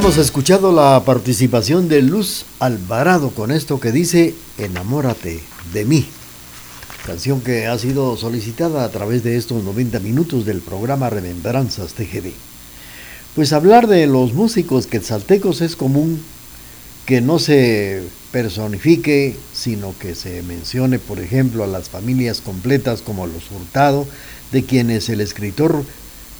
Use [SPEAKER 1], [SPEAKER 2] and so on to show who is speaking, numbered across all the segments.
[SPEAKER 1] Hemos escuchado la participación de Luz Alvarado con esto que dice Enamórate de mí. Canción que ha sido solicitada a través de estos 90 minutos del programa Remembranzas TGD. Pues hablar de los músicos quetzaltecos es común que no se personifique, sino que se mencione, por ejemplo, a las familias completas como los Hurtado, de quienes el escritor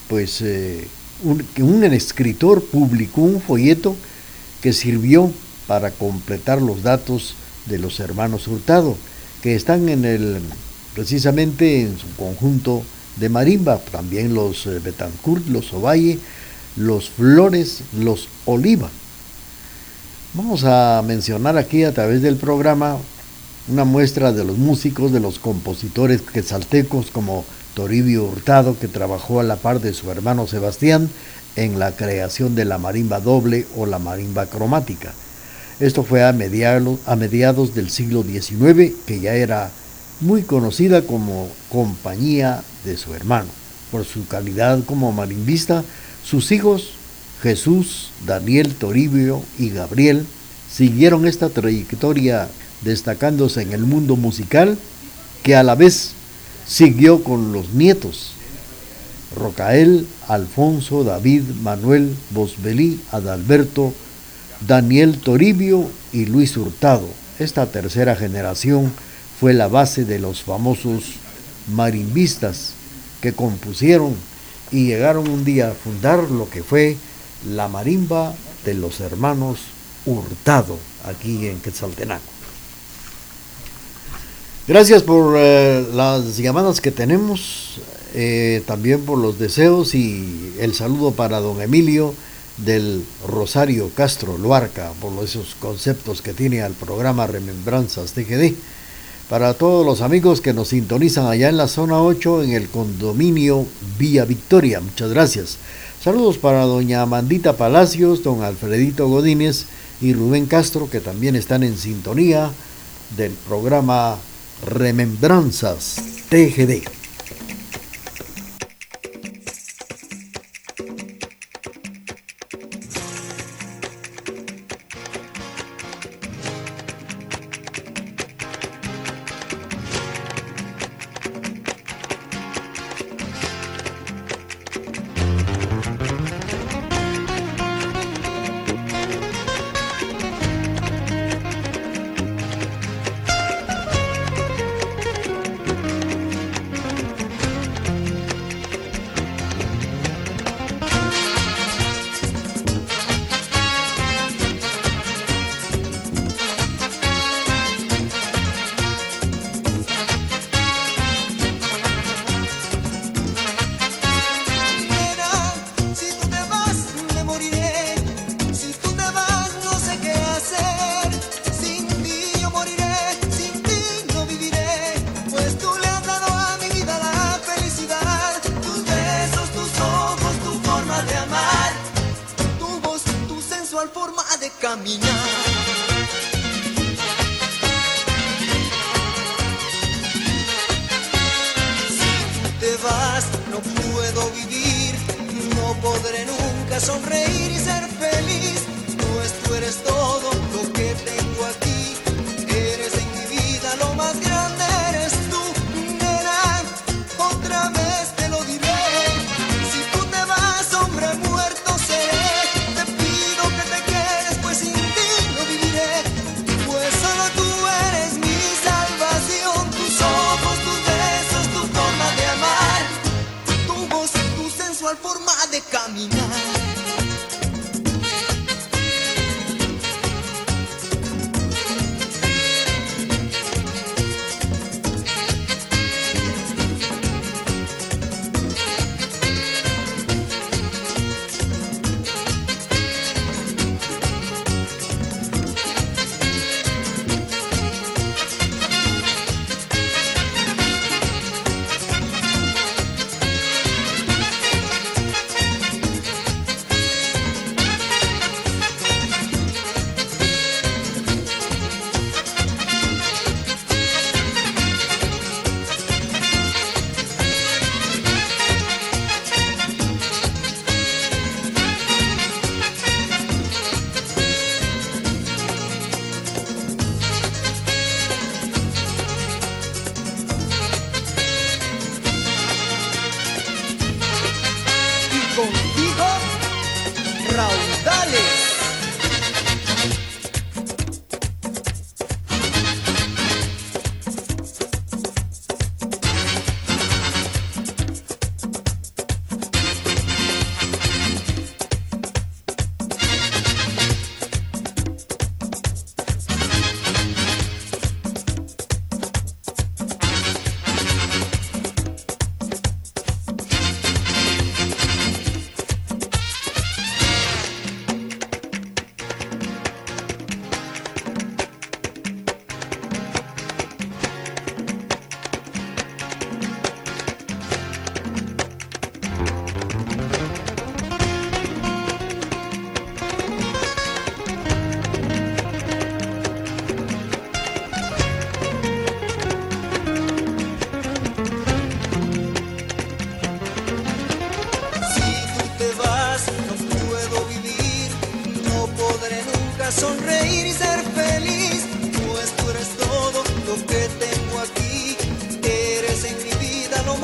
[SPEAKER 1] pues eh, un, escritor publicó un folleto que sirvió para completar los datos de los hermanos Hurtado, que están en el, precisamente en su conjunto de marimba, también los eh, Betancourt, los Ovalle, los Flores, los Oliva. Vamos a mencionar aquí a través del programa una muestra de los músicos, de los compositores quetzaltecos como Toribio Hurtado, que trabajó a la par de su hermano Sebastián en la creación de la marimba doble o la marimba cromática. Esto fue a mediados, del siglo XIX, que ya era muy conocida como compañía de su hermano. Por su calidad como marimbista, sus hijos Jesús, Daniel Toribio y Gabriel siguieron esta trayectoria destacándose en el mundo musical que a la vez Siguió con los nietos, Rocael, Alfonso, David, Manuel, Bosbelí, Adalberto, Daniel Toribio y Luis Hurtado. Esta tercera generación fue la base de los famosos marimbistas que compusieron y llegaron un día a fundar lo que fue la marimba de los hermanos
[SPEAKER 2] Hurtado, aquí en Quetzaltenango. Gracias por eh, las llamadas que tenemos, eh, también por los deseos y el saludo para don Emilio del Rosario Castro Luarca, por esos conceptos que tiene al programa Remembranzas TGD. Para todos los amigos que nos sintonizan allá en la zona 8 en el condominio Villa Victoria, muchas gracias. Saludos para doña Amandita Palacios, don Alfredito Godínez y Rubén Castro que también están en sintonía del programa Remembranzas TGD.
[SPEAKER 1] caminar.
[SPEAKER 2] Si te vas, no puedo vivir, no podré nunca sonreír y ser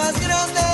[SPEAKER 2] más grande.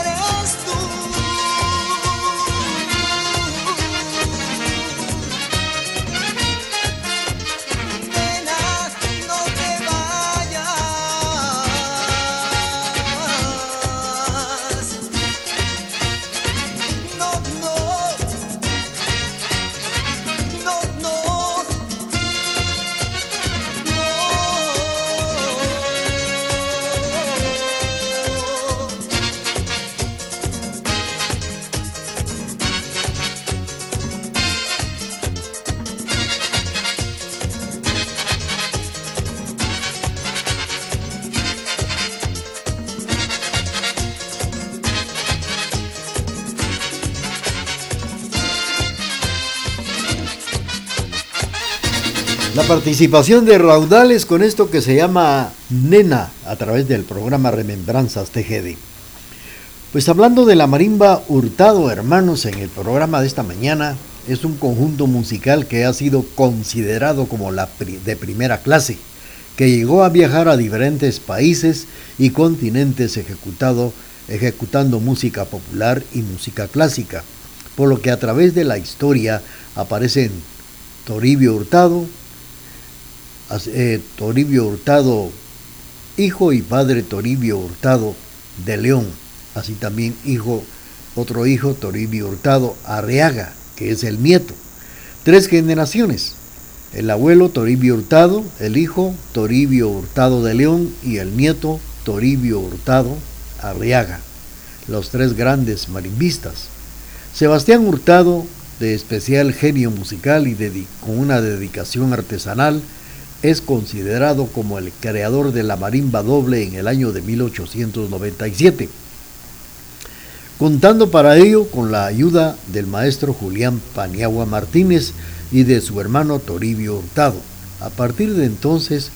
[SPEAKER 1] Participación de Raudales con esto que se llama Nena a través del programa Remembranzas TGD. Pues hablando de la marimba Hurtado Hermanos en el programa de esta mañana, es un conjunto musical que ha sido considerado como la de primera clase, que llegó a viajar a diferentes países y continentes ejecutado, ejecutando música popular y música clásica, por lo que a través de la historia aparecen Toribio Hurtado, eh, Toribio Hurtado, hijo y padre Toribio Hurtado de León, así también hijo, otro hijo Toribio Hurtado Arriaga, que es el nieto. Tres generaciones, el abuelo Toribio Hurtado, el hijo Toribio Hurtado de León y el nieto Toribio Hurtado Arriaga, los tres grandes marimbistas. Sebastián Hurtado, de especial genio musical y con una dedicación artesanal, es considerado como el creador de la marimba doble en el año de 1897, contando para ello con la ayuda del maestro Julián Paniagua Martínez y de su hermano Toribio Hurtado. A partir de entonces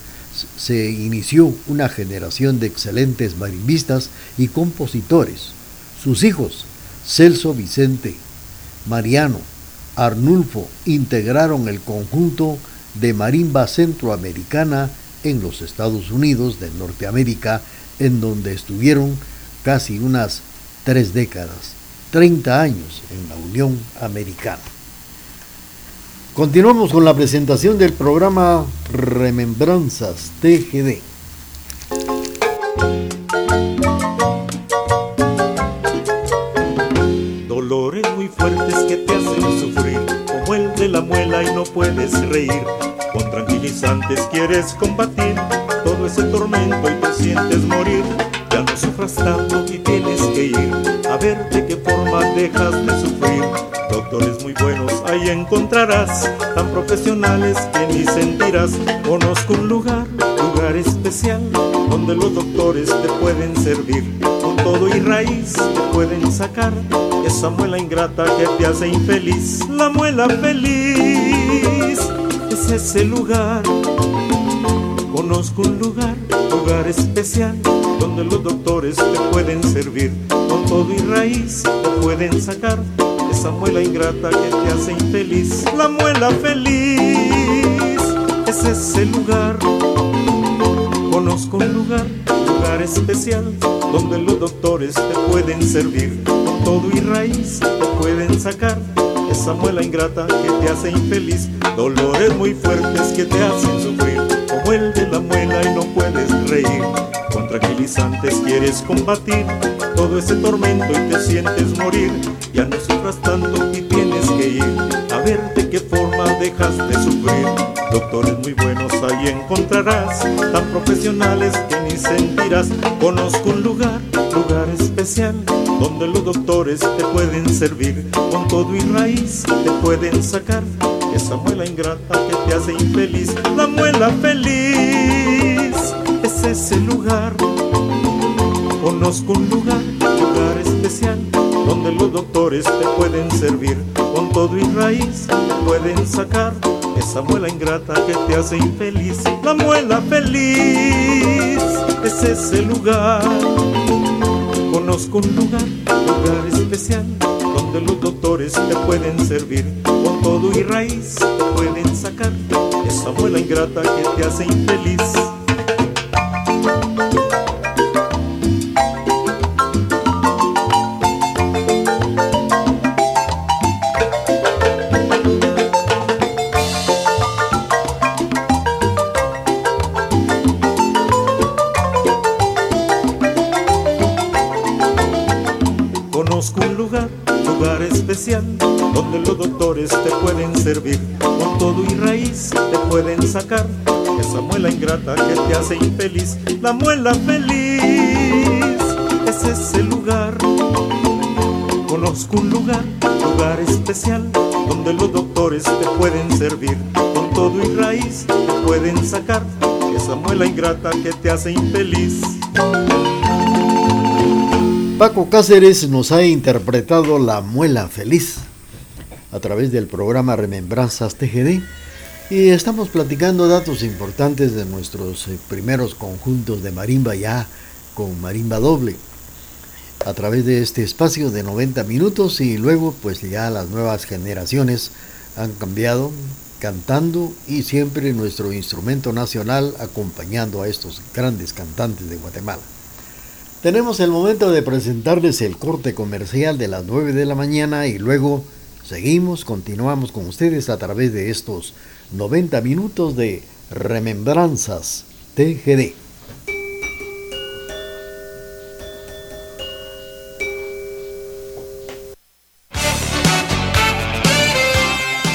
[SPEAKER 1] se inició una generación de excelentes marimbistas y compositores. Sus hijos, Celso Vicente, Mariano, Arnulfo, integraron el conjunto de marimba centroamericana en los Estados Unidos de Norteamérica, en donde estuvieron casi unas tres décadas, 30 años en la Unión Americana. Continuamos con la presentación del programa Remembranzas TGD.
[SPEAKER 3] La muela y no puedes reír con tranquilizantes quieres combatir todo ese tormento y te sientes morir. Ya no sufras tanto y tienes que ir a ver de qué forma dejas de sufrir. Doctores muy buenos ahí encontrarás, tan profesionales que ni sentirás. Conozco un lugar, lugar especial, donde los doctores te pueden servir. Todo y raíz pueden sacar esa muela ingrata que te hace infeliz. La muela feliz es ese lugar. Conozco un lugar, lugar especial, donde los doctores te pueden servir. Con todo y raíz te pueden sacar esa muela ingrata que te hace infeliz. La muela feliz es ese lugar. Conozco un lugar, lugar especial, donde los doctores te pueden servir. Con todo y raíz te pueden sacar esa muela ingrata que te hace infeliz, dolores muy fuertes que te hacen sufrir, como el de la muela y no puedes reír. Con tranquilizantes quieres combatir todo ese tormento y te sientes morir. Ya no sufras tanto y tienes que ir a ver de qué forma dejas de sufrir. Doctores muy buenos ahí encontrarás, tan profesionales que ni sentirás. Conozco un lugar, lugar especial donde los doctores te pueden servir, con todo y raíz te pueden sacar esa muela ingrata que te hace infeliz. La muela feliz es ese lugar. Conozco un lugar, lugar especial, donde los doctores te pueden servir, todo y raíz pueden sacar esa muela ingrata que te hace infeliz. La muela feliz es ese lugar Conozco un lugar, lugar especial, donde los doctores te pueden servir. Con todo y raíz pueden sacar esa muela ingrata que te hace infeliz. Con todo y raíz te pueden sacar esa muela ingrata que te hace infeliz. La muela feliz es ese lugar. Conozco un lugar, lugar especial, donde los doctores te pueden servir. Con todo y raíz te pueden sacar esa muela ingrata que te hace infeliz.
[SPEAKER 1] Paco Cáceres nos ha interpretado La Muela Feliz a través del programa Remembranzas TGD Y estamos platicando datos importantes de nuestros eh, primeros conjuntos de marimba ya con marimba doble a través de este espacio de 90 minutos y luego pues ya las nuevas generaciones han cambiado cantando y siempre nuestro instrumento nacional acompañando a estos grandes cantantes de Guatemala. Tenemos el momento de presentarles el corte comercial de las 9 de la mañana y luego seguimos, continuamos con ustedes a través de estos 90 minutos de Remembranzas TGD.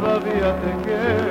[SPEAKER 1] todavía te queda.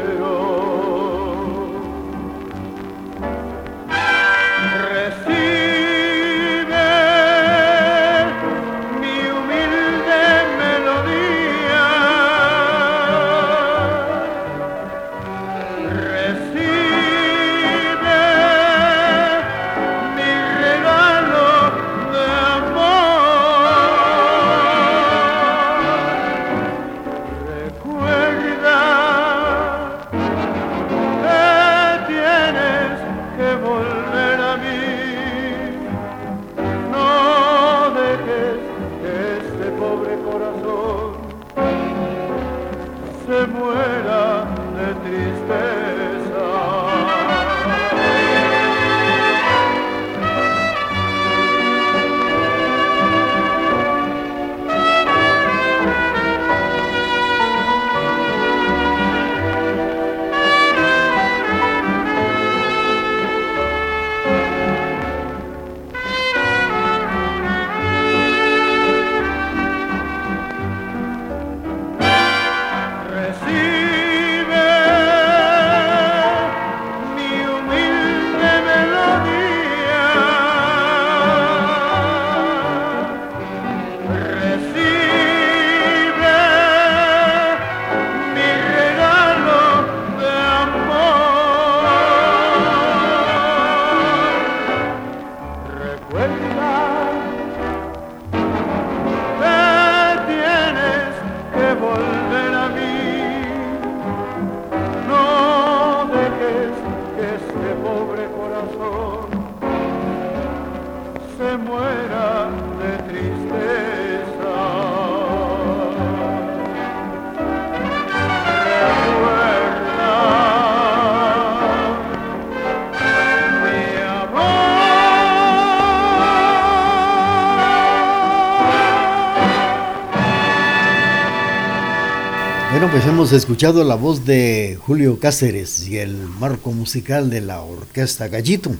[SPEAKER 1] Hemos escuchado la voz de Julio Cáceres y el marco musical de la Orquesta Gallito.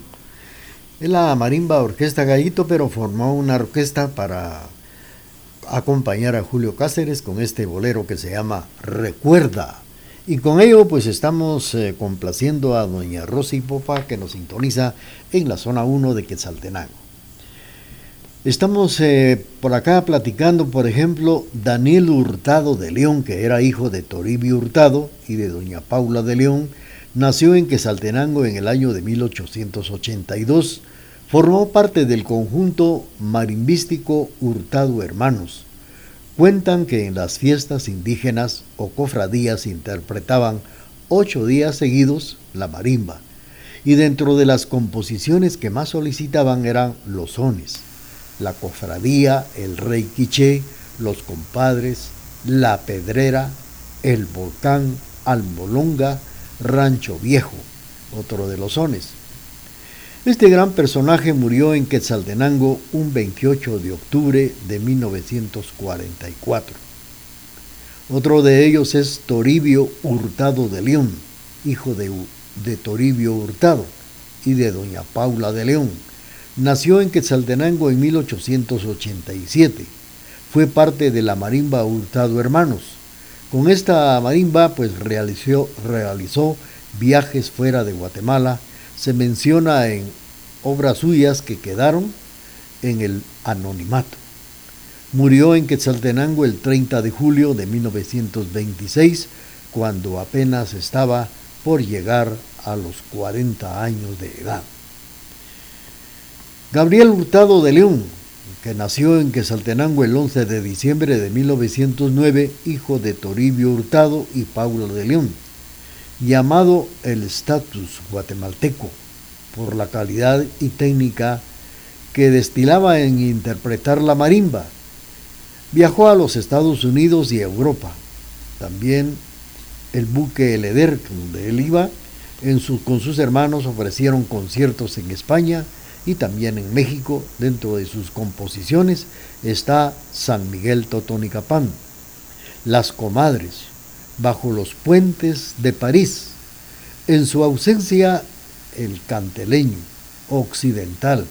[SPEAKER 1] Es la marimba Orquesta Gallito, pero formó una orquesta para acompañar a Julio Cáceres con este bolero que se llama Recuerda. Y con ello pues estamos eh, complaciendo a doña Rosy Popa que nos sintoniza en la zona 1 de Quetzaltenango. Estamos eh, por acá platicando, por ejemplo, Daniel Hurtado de León, que era hijo de Toribio Hurtado y de doña Paula de León, nació en Quetzaltenango en el año de 1882. Formó parte del conjunto marimbístico Hurtado Hermanos Cuentan que en las fiestas indígenas o cofradías interpretaban ocho días seguidos la marimba, y dentro de las composiciones que más solicitaban eran los sones, la cofradía, el rey quiché, los compadres, la pedrera, el volcán, almolonga, rancho viejo, otro de los sones. Este gran personaje murió en Quetzaltenango un 28 de octubre de 1944. Otro de ellos es Toribio Hurtado de León, hijo de, de Toribio Hurtado y de doña Paula de León. Nació en Quetzaltenango en 1887. Fue parte de la marimba Hurtado Hermanos. Con esta marimba pues realizó, realizó viajes fuera de Guatemala, se menciona en obras suyas que quedaron en el anonimato. Murió en Quetzaltenango el 30 de julio de 1926, cuando apenas estaba por llegar a los 40 años de edad. Gabriel Hurtado de León, que nació en Quetzaltenango el 11 de diciembre de 1909, hijo de Toribio Hurtado y Paulo de León llamado el estatus guatemalteco por la calidad y técnica que destilaba en interpretar la marimba. Viajó a los Estados Unidos y Europa. También el buque El Eder, donde él iba, en con sus hermanos ofrecieron conciertos en España y también en México. Dentro de sus composiciones está San Miguel Totonicapán, Las Comadres, bajo los puentes de París. En su ausencia, el canteleño occidental.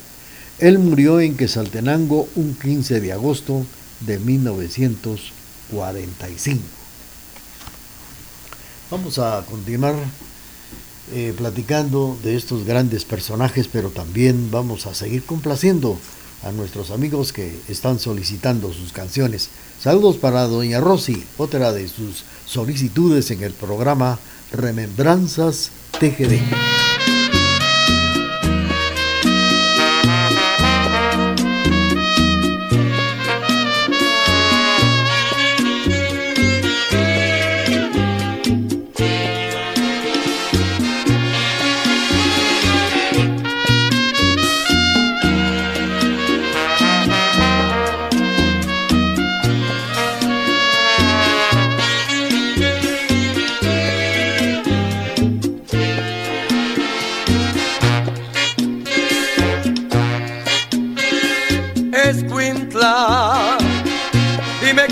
[SPEAKER 1] Él murió en Quesaltenango un 15 de agosto de 1945. Vamos a continuar eh, platicando de estos grandes personajes, pero también vamos a seguir complaciendo a nuestros amigos que están solicitando sus canciones. Saludos para Doña Rosy, otra de sus solicitudes en el programa Remembranzas TGD.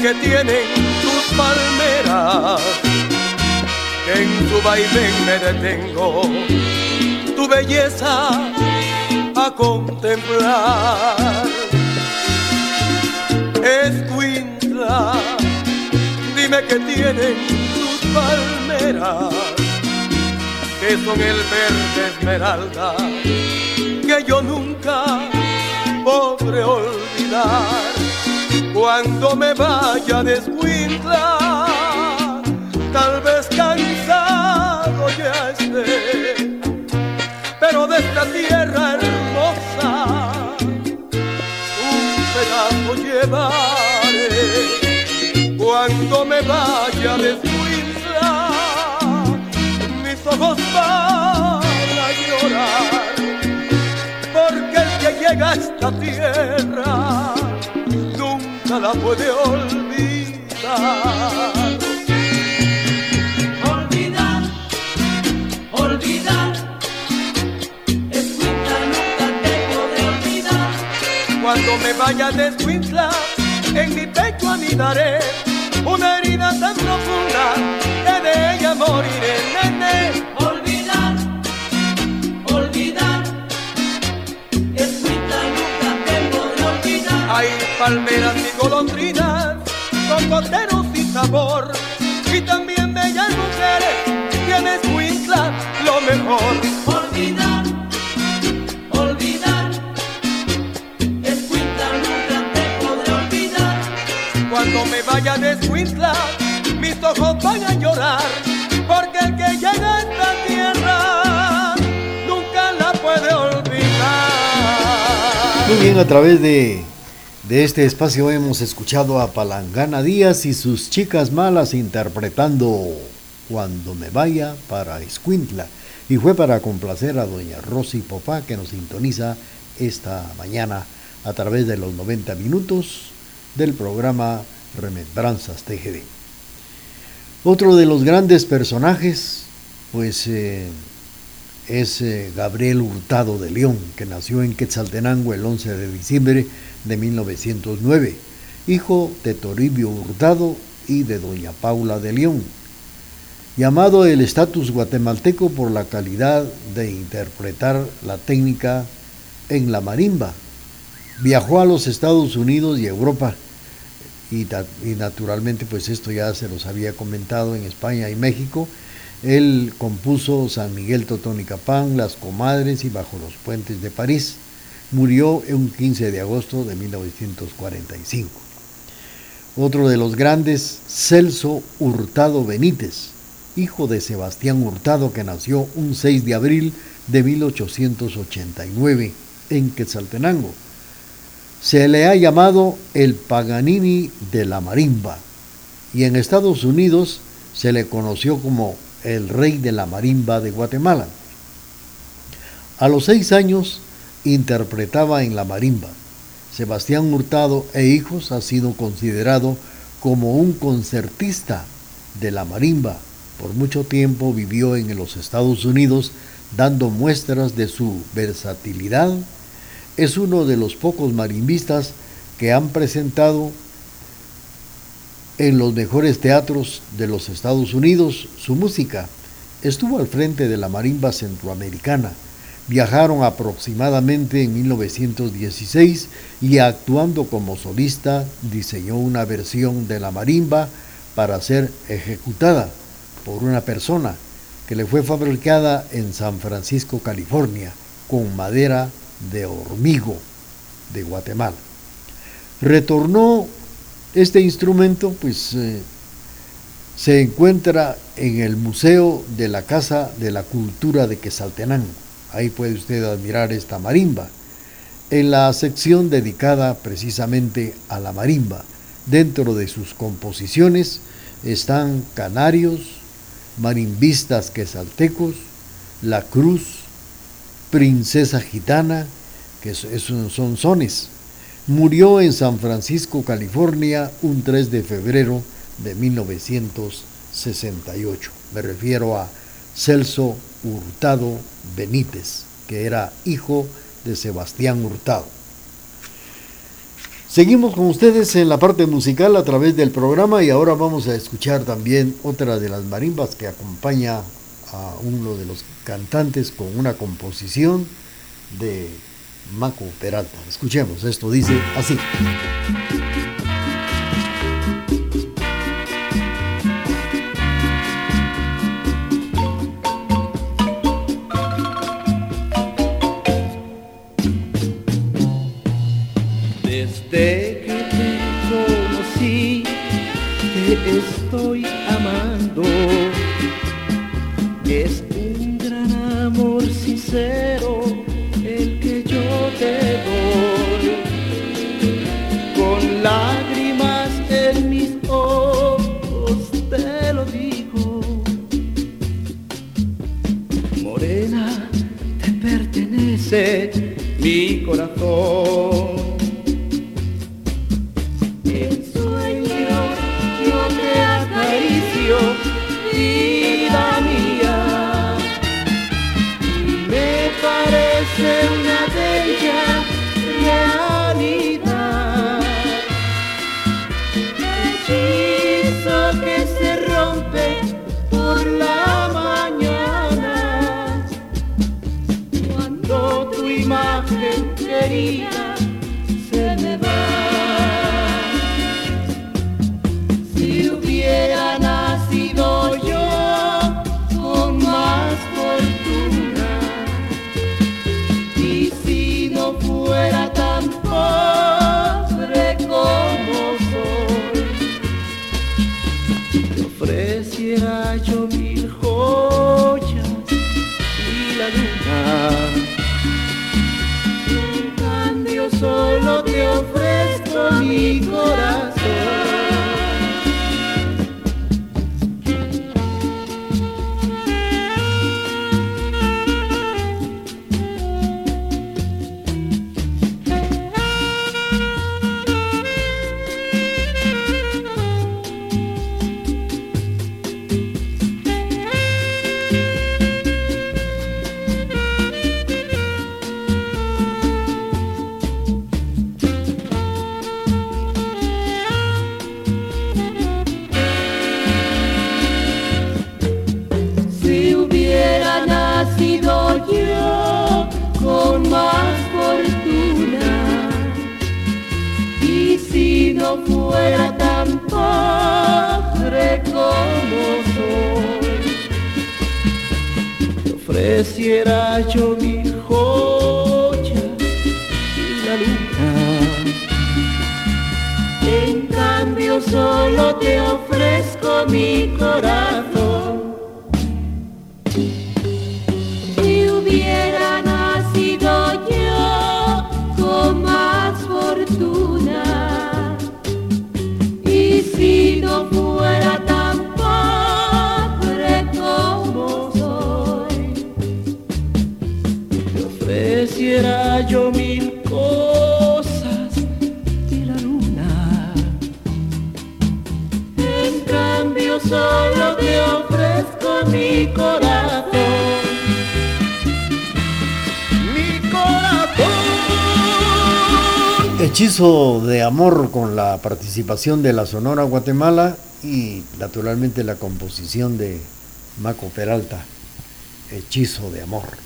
[SPEAKER 4] Que tienen tus palmeras, en tu baile me detengo, tu belleza a contemplar. Escuintla, dime que tienen tus palmeras, que son el verde esmeralda, que yo nunca podré olvidar cuando me vaya de tal vez cansado ya esté, pero de esta tierra hermosa un pedazo llevaré. Cuando me vaya de mis ojos van a llorar, porque el que llega a esta tierra la puede olvidar.
[SPEAKER 5] Olvidar, olvidar, Escuintla nunca te podré olvidar.
[SPEAKER 4] Cuando me vaya de Escuintla, en mi pecho anidaré una herida tan profunda que de ella moriré, palmeras y golondrinas, cocoteros y sabor, y también bellas mujeres, tienes Huizla lo mejor.
[SPEAKER 5] Olvidar, olvidar, es nunca te podré olvidar.
[SPEAKER 4] Cuando me vaya de Escuintla, mis ojos van a llorar, porque el que llega a esta tierra nunca la puede olvidar.
[SPEAKER 1] Muy bien, a través de, de este espacio hemos escuchado a Palangana Díaz y sus chicas malas interpretando Cuando me vaya para Escuintla. Y fue para complacer a doña Rosy Popá que nos sintoniza esta mañana a través de los 90 minutos del programa Remembranzas TGD. Otro de los grandes personajes, pues eh, es eh, Gabriel Hurtado de León, que nació en Quetzaltenango el 11 de diciembre de 1909, hijo de Toribio Hurtado y de doña Paula de León. Llamado el estatus guatemalteco por la calidad de interpretar la técnica en la marimba. Viajó a los Estados Unidos y Europa y, y naturalmente pues esto ya se los había comentado en España y México. Él compuso San Miguel Totonicapán, Las Comadres y Bajo los Puentes de París. Murió un 15 de agosto de 1945. Otro de los grandes, Celso Hurtado Benítez, hijo de Sebastián Hurtado que nació un 6 de abril de 1889 en Quetzaltenango. Se le ha llamado el Paganini de la marimba y en Estados Unidos se le conoció como el rey de la marimba de Guatemala. A los seis años interpretaba en la marimba. Sebastián Hurtado e hijos ha sido considerado como un concertista de la marimba. Por mucho tiempo vivió en los Estados Unidos dando muestras de su versatilidad. Es uno de los pocos marimbistas que han presentado en los mejores teatros de los Estados Unidos su música. Estuvo al frente de la marimba centroamericana. Viajaron aproximadamente en 1916 y actuando como solista diseñó una versión de la marimba para ser ejecutada por una persona que le fue fabricada en San Francisco, California, con madera de hormigo de Guatemala. Retornó este instrumento, pues eh, se encuentra en el Museo de la Casa de la Cultura de Quesaltenango. Ahí puede usted admirar esta marimba. En la sección dedicada precisamente a la marimba, dentro de sus composiciones están canarios, marimbistas quesaltecos, la cruz, princesa gitana, que son sones. Murió en San Francisco, California, un 3 de febrero de 1968. Me refiero a Celso Hurtado Benítez, que era hijo de Sebastián Hurtado. Seguimos con ustedes en la parte musical a través del programa y ahora vamos a escuchar también otra de las marimbas que acompaña a uno de los cantantes con una composición de Maco Peralta. Escuchemos, esto dice así.
[SPEAKER 6] Desde que te conocí, te estoy amando. Es un gran amor sincero te doy. Con lágrimas en mis ojos te lo digo. Morena, te pertenece mi corazón. Solo te ofrezco mi corazón. Mi corazón.
[SPEAKER 1] Hechizo de amor con la participación de la Sonora Guatemala y naturalmente la composición de Maco Peralta. Hechizo de amor.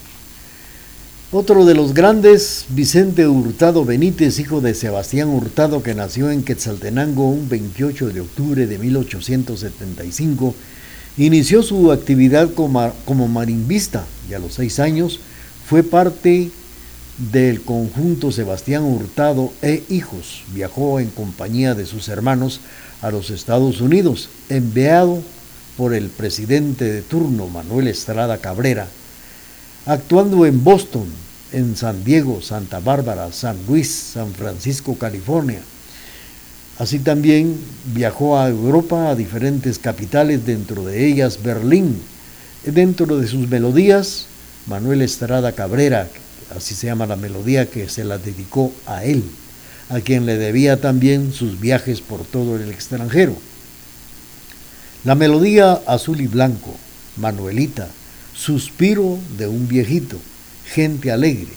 [SPEAKER 1] Otro de los grandes, Vicente Hurtado Benítez, hijo de Sebastián Hurtado, que nació en Quetzaltenango un 28 de octubre de 1875, inició su actividad como, como marimbista y a los seis años fue parte del conjunto Sebastián Hurtado e Hijos. Viajó en compañía de sus hermanos a los Estados Unidos, enviado por el presidente de turno Manuel Estrada Cabrera, actuando en Boston, en San Diego, Santa Bárbara, San Luis, San Francisco, California. Así también viajó a Europa, a diferentes capitales, dentro de ellas Berlín. Dentro de sus melodías, Manuel Estrada Cabrera, así se llama la melodía que se la dedicó a él, a quien le debía también sus viajes por todo el extranjero. La melodía azul y blanco, Manuelita, suspiro de un viejito, gente alegre.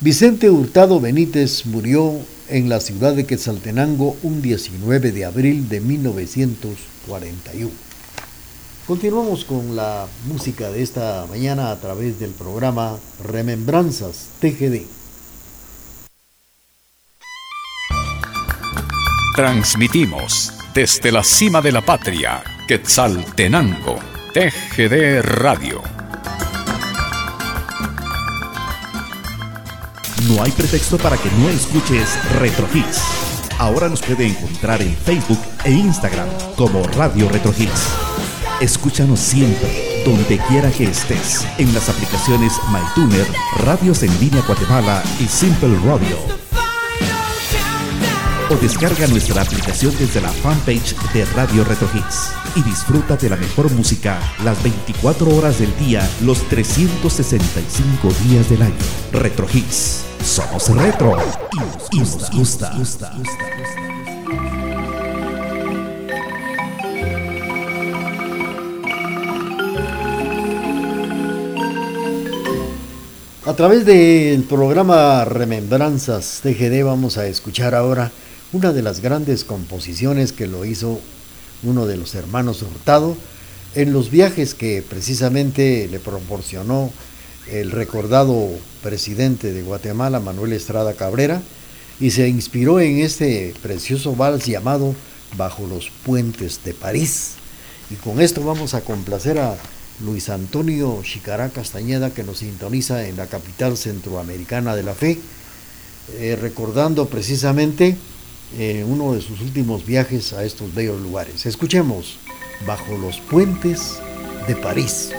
[SPEAKER 1] Vicente Hurtado Benítez murió en la ciudad de Quetzaltenango un 19 de abril de 1941. Continuamos con la música de esta mañana a través del programa Remembranzas TGD.
[SPEAKER 7] Transmitimos desde la cima de la patria, Quetzaltenango, TGD Radio.
[SPEAKER 8] No hay pretexto para que no escuches Retro Hits. Ahora nos puede encontrar en Facebook e Instagram como Radio Retro Hits. Escúchanos siempre, donde quiera que estés, en las aplicaciones MyTuner, Radios en Línea Guatemala y Simple Radio. O descarga nuestra aplicación desde la fanpage de Radio Retro Hits y disfruta de la mejor música las 24 horas del día, los 365 días del año. Retro Hits. Somos retro y nos gusta.
[SPEAKER 1] A través del programa Remembranzas TGD vamos a escuchar ahora una de las grandes composiciones que lo hizo uno de los hermanos Hurtado en los viajes que precisamente le proporcionó el recordado presidente de Guatemala, Manuel Estrada Cabrera, y se inspiró en este precioso vals llamado Bajo los Puentes de París. Y con esto vamos a complacer a Luis Antonio Chicará Castañeda, que nos sintoniza en la capital centroamericana de la fe, eh, recordando precisamente eh, uno de sus últimos viajes a estos bellos lugares. Escuchemos Bajo los Puentes de París.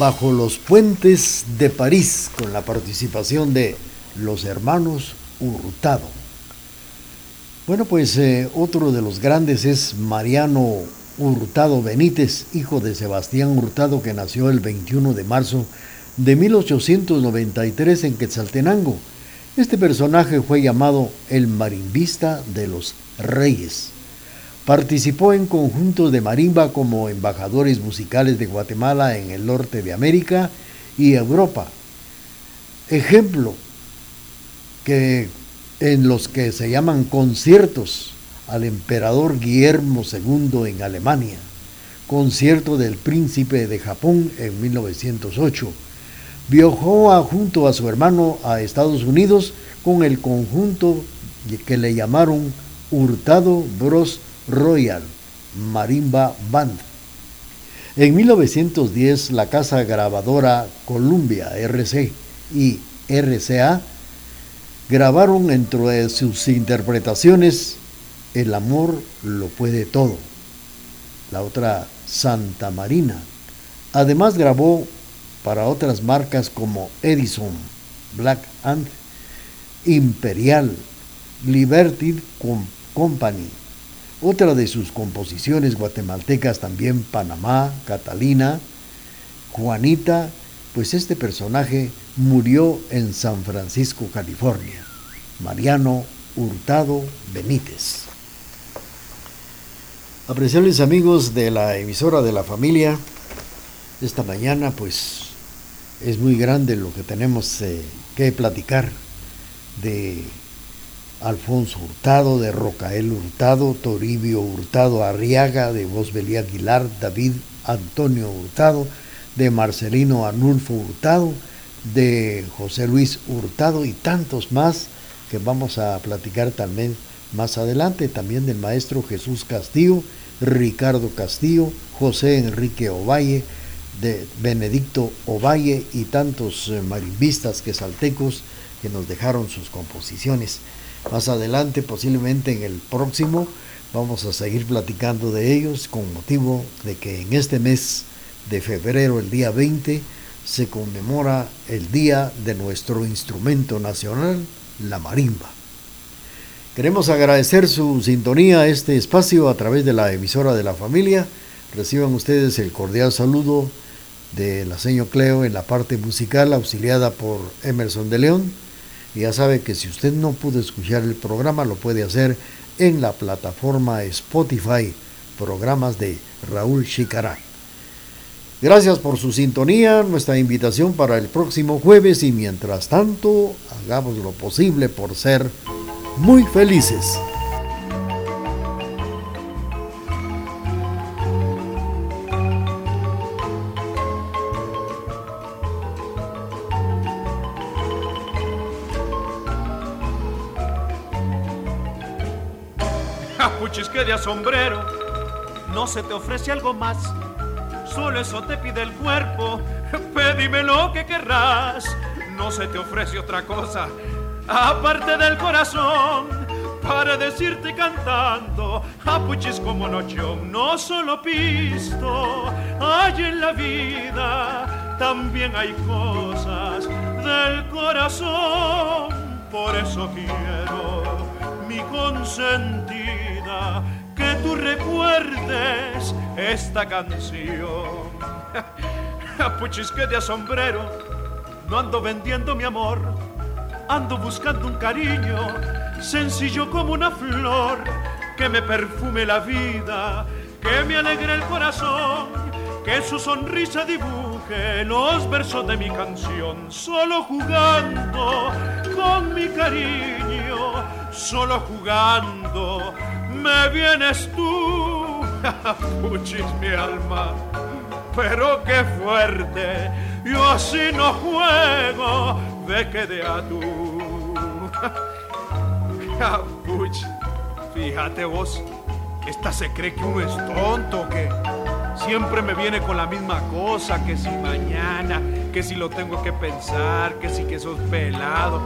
[SPEAKER 1] Bajo los puentes de París con la participación de los hermanos Hurtado. Bueno, pues eh, otro de los grandes es Mariano Hurtado Benítez, hijo de Sebastián Hurtado, que nació el 21 de marzo de 1893 en Quetzaltenango. Este personaje fue llamado el marimbista de los reyes. Participó en conjuntos de marimba como embajadores musicales de Guatemala en el norte de América y Europa. Ejemplo que en los que se llaman conciertos al emperador Guillermo II en Alemania, concierto del príncipe de Japón en 1908. Viajó junto a su hermano a Estados Unidos con el conjunto que le llamaron Hurtado Bros Royal Marimba Band. En 1910 la casa grabadora Columbia RC y RCA grabaron dentro de sus interpretaciones El amor lo puede todo. La otra Santa Marina. Además grabó para otras marcas como Edison, Black Ant, Imperial, Liberty Company. Otra de sus composiciones guatemaltecas también Panamá, Catalina, Juanita, pues este personaje murió en San Francisco, California. Mariano Hurtado Benítez. Apreciables amigos de la emisora de la familia, esta mañana pues es muy grande lo que tenemos eh, que platicar de Alfonso Hurtado, de Rocael Hurtado, Toribio Hurtado Arriaga, de Bosbelí Aguilar, David Antonio Hurtado, de Marcelino Anulfo Hurtado, de José Luis Hurtado y tantos más que vamos a platicar también más adelante, también del maestro Jesús Castillo, Ricardo Castillo, José Enrique Ovalle, de Benedicto Ovalle y tantos eh, marimbistas quesaltecos que nos dejaron sus composiciones. Más adelante, posiblemente en el próximo, vamos a seguir platicando de ellos con motivo de que en este mes de febrero, el día 20, se conmemora el día de nuestro instrumento nacional, la marimba. Queremos agradecer su sintonía a este espacio a través de la emisora de la familia. Reciban ustedes el cordial saludo de la señor Cleo en la parte musical auxiliada por Emerson de León. Ya sabe que si usted no pudo escuchar el programa, lo puede hacer en la plataforma Spotify, programas de Raúl Chicará. Gracias por su sintonía, nuestra invitación para el próximo jueves y mientras tanto, hagamos lo posible por ser muy felices.
[SPEAKER 9] Sombrero, no se te ofrece algo más, solo eso te pide el cuerpo, pedime lo que querrás, no se te ofrece otra cosa aparte del corazón, para decirte cantando, apuchis como nochón, no solo pisto, hay en la vida, también hay cosas del corazón, por eso quiero, mi consentida, tú recuerdes esta canción. Apuchis que de sombrero, no ando vendiendo mi amor, ando buscando un cariño sencillo como una flor que me perfume la vida, que me alegre el corazón, que su sonrisa dibuje los versos de mi canción, solo jugando con mi cariño, solo jugando me vienes tú, puchis mi alma, pero qué fuerte, yo así no juego ve que de a tú. Puch, fíjate vos, esta se cree que uno es tonto, que siempre me viene con la misma cosa, que si mañana, que si lo tengo que pensar, que si que sos pelado.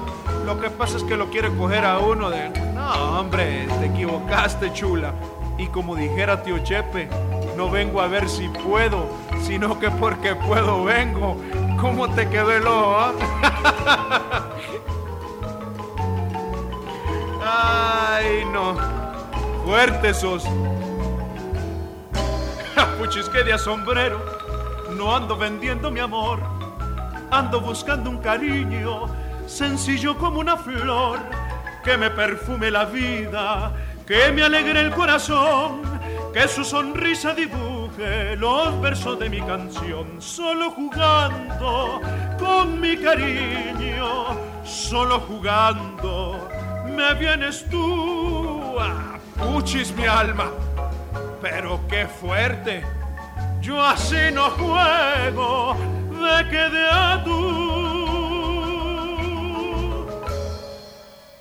[SPEAKER 9] Lo que pasa es que lo quiere coger a uno de, hombre, te equivocaste chula. Y como dijera tío Chepe, no vengo a ver si puedo, sino que porque puedo vengo. ¿Cómo te quedó el ojo? Ah? Ay, no. Fuerte sos. Puchisque de sombrero. No ando vendiendo mi amor. Ando buscando un cariño sencillo como una flor que me perfume la vida, que me alegre el corazón, que su sonrisa dibuje los versos de mi canción, solo jugando con mi cariño, solo jugando me vienes tú, ah, puchis mi alma, pero qué fuerte, yo así no juego, de que de a tú